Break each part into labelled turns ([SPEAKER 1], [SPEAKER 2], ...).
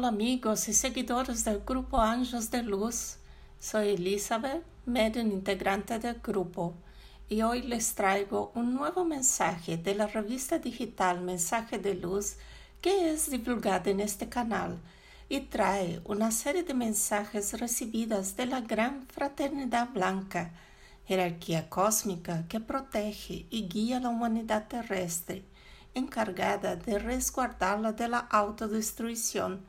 [SPEAKER 1] Hola amigos y seguidores del grupo Anjos de Luz. Soy Elizabeth, medio integrante del grupo, y hoy les traigo un nuevo mensaje de la revista digital Mensaje de Luz que es divulgada en este canal y trae una serie de mensajes recibidas de la Gran Fraternidad Blanca, jerarquía cósmica que protege y guía la humanidad terrestre, encargada de resguardarla de la autodestrucción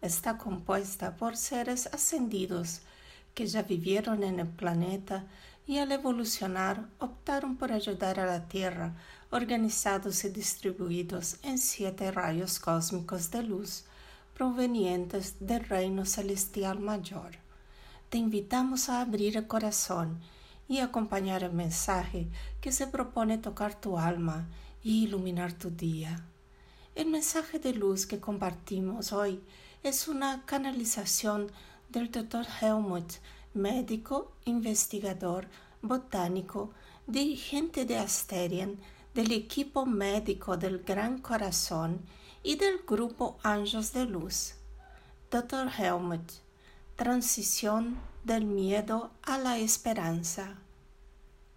[SPEAKER 1] está compuesta por seres ascendidos que ya vivieron en el planeta y al evolucionar optaron por ayudar a la Tierra, organizados y distribuidos en siete rayos cósmicos de luz provenientes del reino celestial mayor. Te invitamos a abrir el corazón y acompañar el mensaje que se propone tocar tu alma y iluminar tu día. El mensaje de luz que compartimos hoy es una canalización del Dr. Helmut, médico, investigador, botánico, dirigente de Asterian, del equipo médico del Gran Corazón y del grupo Ángeles de Luz. Dr. Helmut, transición del miedo a la esperanza.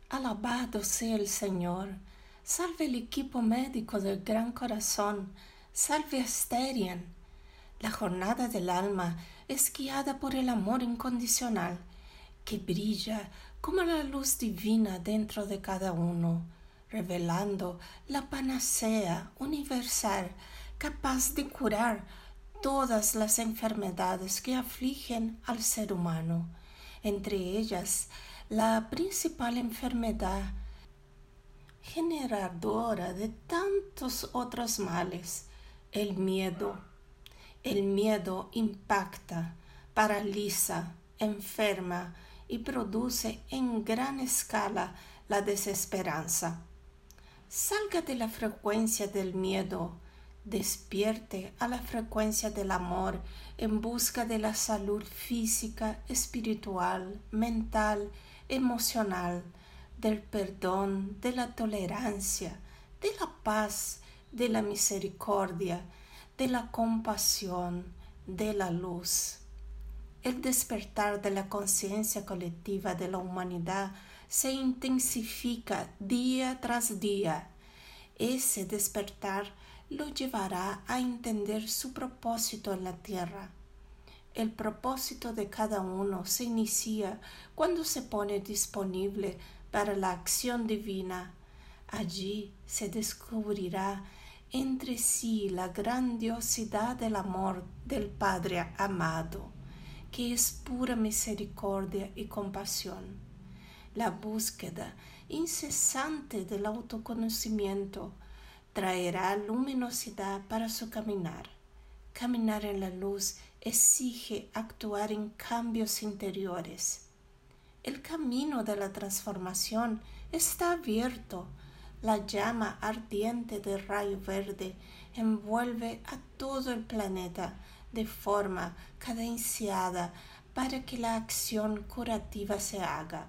[SPEAKER 1] Alabado sea el Señor. Salve el equipo médico del Gran Corazón. Salve Asterian la jornada del alma es guiada por el amor incondicional que brilla como la luz divina dentro de cada uno, revelando la panacea universal capaz de curar todas las enfermedades que afligen al ser humano, entre ellas la principal enfermedad generadora de tantos otros males, el miedo el miedo impacta, paraliza, enferma y produce en gran escala la desesperanza. Salga de la frecuencia del miedo, despierte a la frecuencia del amor en busca de la salud física, espiritual, mental, emocional, del perdón, de la tolerancia, de la paz, de la misericordia, de la compasión, de la luz. El despertar de la conciencia colectiva de la humanidad se intensifica día tras día. Ese despertar lo llevará a entender su propósito en la tierra. El propósito de cada uno se inicia cuando se pone disponible para la acción divina. Allí se descubrirá entre sí la grandiosidad del amor del Padre amado, que es pura misericordia y compasión. La búsqueda incesante del autoconocimiento traerá luminosidad para su caminar. Caminar en la luz exige actuar en cambios interiores. El camino de la transformación está abierto la llama ardiente del rayo verde envuelve a todo el planeta de forma cadenciada para que la acción curativa se haga.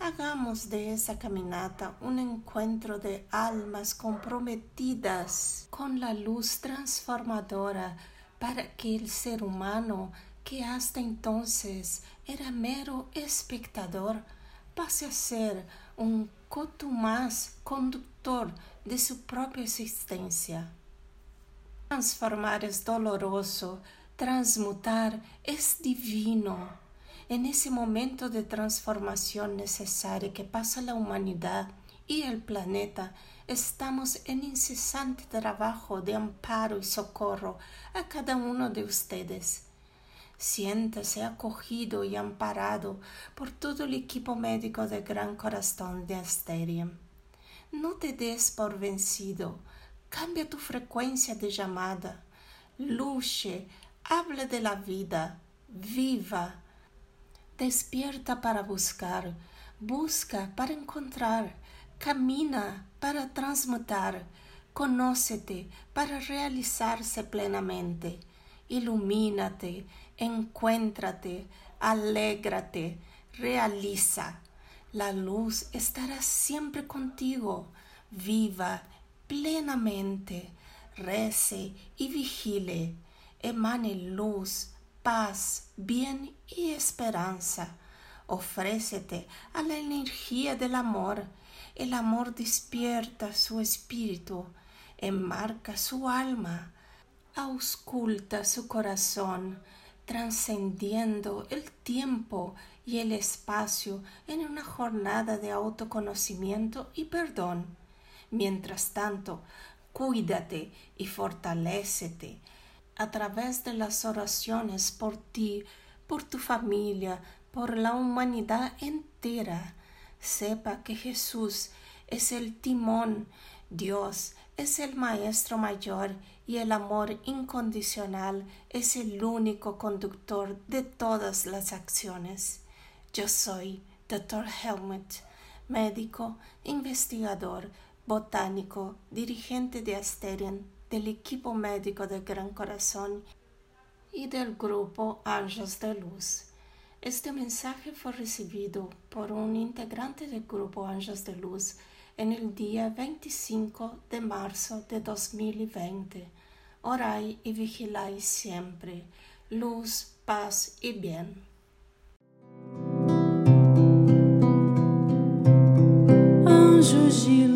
[SPEAKER 1] Hagamos de esa caminata un encuentro de almas comprometidas con la luz transformadora para que el ser humano, que hasta entonces era mero espectador, pase a ser un más conductor de su propia existencia. Transformar es doloroso, transmutar es divino. En ese momento de transformación necesaria que pasa la humanidad y el planeta, estamos en incesante trabajo de amparo y socorro a cada uno de ustedes siéntase acogido y amparado por todo el equipo médico del Gran Corazón de Asterium. No te des por vencido, cambia tu frecuencia de llamada, luche, habla de la vida, viva, despierta para buscar, busca para encontrar, camina para transmutar, conócete para realizarse plenamente. Ilumínate, encuéntrate, alégrate, realiza. La luz estará siempre contigo, viva plenamente, rece y vigile. emane luz, paz, bien y esperanza. Ofrécete a la energía del amor. El amor despierta su espíritu, enmarca su alma, ausculta su corazón, trascendiendo el tiempo y el espacio en una jornada de autoconocimiento y perdón. Mientras tanto, cuídate y fortalécete a través de las oraciones por ti, por tu familia, por la humanidad entera. Sepa que Jesús es el timón, Dios es el Maestro Mayor y el amor incondicional es el único conductor de todas las acciones. Yo soy Dr. Helmut, médico, investigador, botánico, dirigente de Asterian, del equipo médico del Gran Corazón y del grupo Ángeles de Luz. Este mensaje fue recibido por un integrante del grupo Ángeles de Luz en el día 25 de marzo de 2020. Oráis y vigiláis siempre. Luz, paz y bien. Anjos de